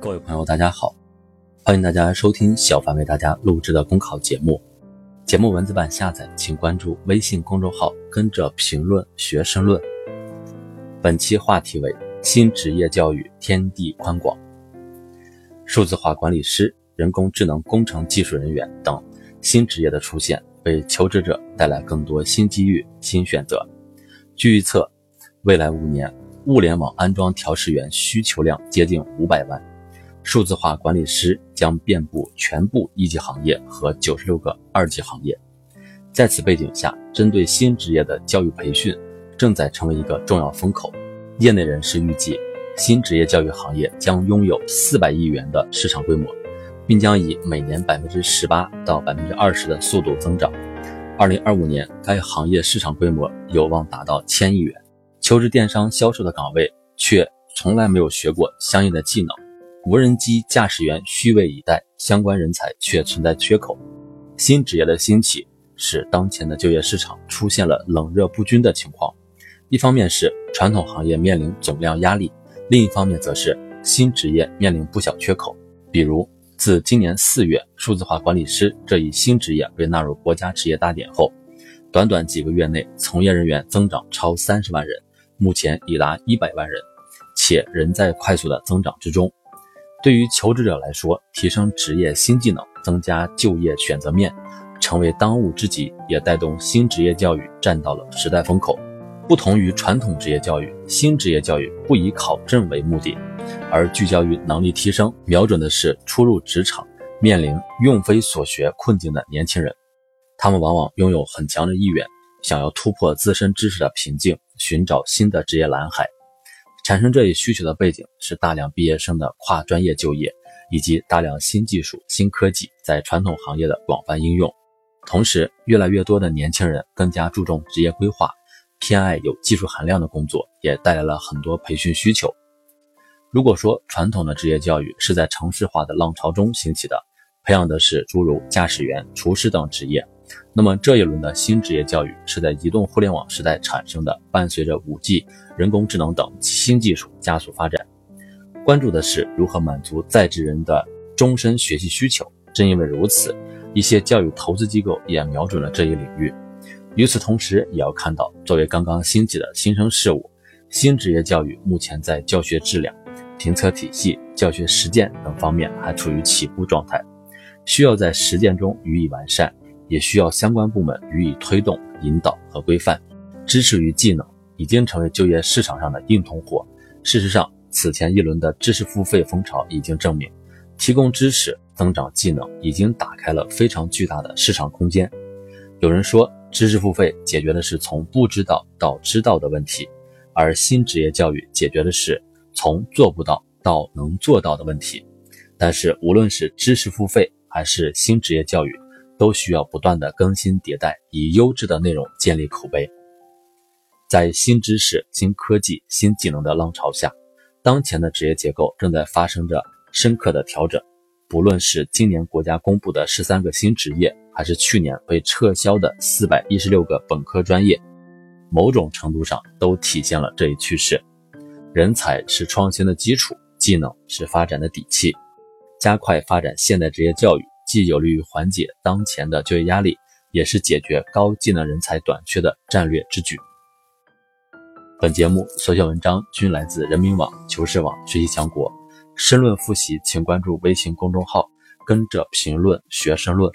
各位朋友，大家好，欢迎大家收听小凡为大家录制的公考节目。节目文字版下载，请关注微信公众号，跟着评论学申论。本期话题为新职业教育天地宽广，数字化管理师、人工智能工程技术人员等新职业的出现，为求职者带来更多新机遇、新选择。据预测，未来五年物联网安装调试员需求量接近五百万。数字化管理师将遍布全部一级行业和九十六个二级行业。在此背景下，针对新职业的教育培训正在成为一个重要风口。业内人士预计，新职业教育行业将拥有四百亿元的市场规模，并将以每年百分之十八到百分之二十的速度增长。二零二五年，该行业市场规模有望达到千亿元。求职电商销售的岗位却从来没有学过相应的技能。无人机驾驶员虚位以待，相关人才却存在缺口。新职业的兴起使当前的就业市场出现了冷热不均的情况。一方面是传统行业面临总量压力，另一方面则是新职业面临不小缺口。比如，自今年四月数字化管理师这一新职业被纳入国家职业大典后，短短几个月内，从业人员增长超三十万人，目前已达一百万人，且仍在快速的增长之中。对于求职者来说，提升职业新技能，增加就业选择面，成为当务之急，也带动新职业教育站到了时代风口。不同于传统职业教育，新职业教育不以考证为目的，而聚焦于能力提升，瞄准的是初入职场、面临用非所学困境的年轻人。他们往往拥有很强的意愿，想要突破自身知识的瓶颈，寻找新的职业蓝海。产生这一需求的背景是大量毕业生的跨专业就业，以及大量新技术、新科技在传统行业的广泛应用。同时，越来越多的年轻人更加注重职业规划，偏爱有技术含量的工作，也带来了很多培训需求。如果说传统的职业教育是在城市化的浪潮中兴起的，培养的是诸如驾驶员、厨师等职业。那么这一轮的新职业教育是在移动互联网时代产生的，伴随着 5G、人工智能等新技术加速发展，关注的是如何满足在职人的终身学习需求。正因为如此，一些教育投资机构也瞄准了这一领域。与此同时，也要看到，作为刚刚兴起的新生事物，新职业教育目前在教学质量、评测体系、教学实践等方面还处于起步状态，需要在实践中予以完善。也需要相关部门予以推动、引导和规范。知识与技能已经成为就业市场上的硬通货。事实上，此前一轮的知识付费风潮已经证明，提供知识、增长技能已经打开了非常巨大的市场空间。有人说，知识付费解决的是从不知道到知道的问题，而新职业教育解决的是从做不到到能做到的问题。但是，无论是知识付费还是新职业教育，都需要不断的更新迭代，以优质的内容建立口碑。在新知识、新科技、新技能的浪潮下，当前的职业结构正在发生着深刻的调整。不论是今年国家公布的十三个新职业，还是去年被撤销的四百一十六个本科专业，某种程度上都体现了这一趋势。人才是创新的基础，技能是发展的底气。加快发展现代职业教育。既有利于缓解当前的就业压力，也是解决高技能人才短缺的战略之举。本节目所写文章均来自人民网、求是网、学习强国。申论复习，请关注微信公众号，跟着评论学申论。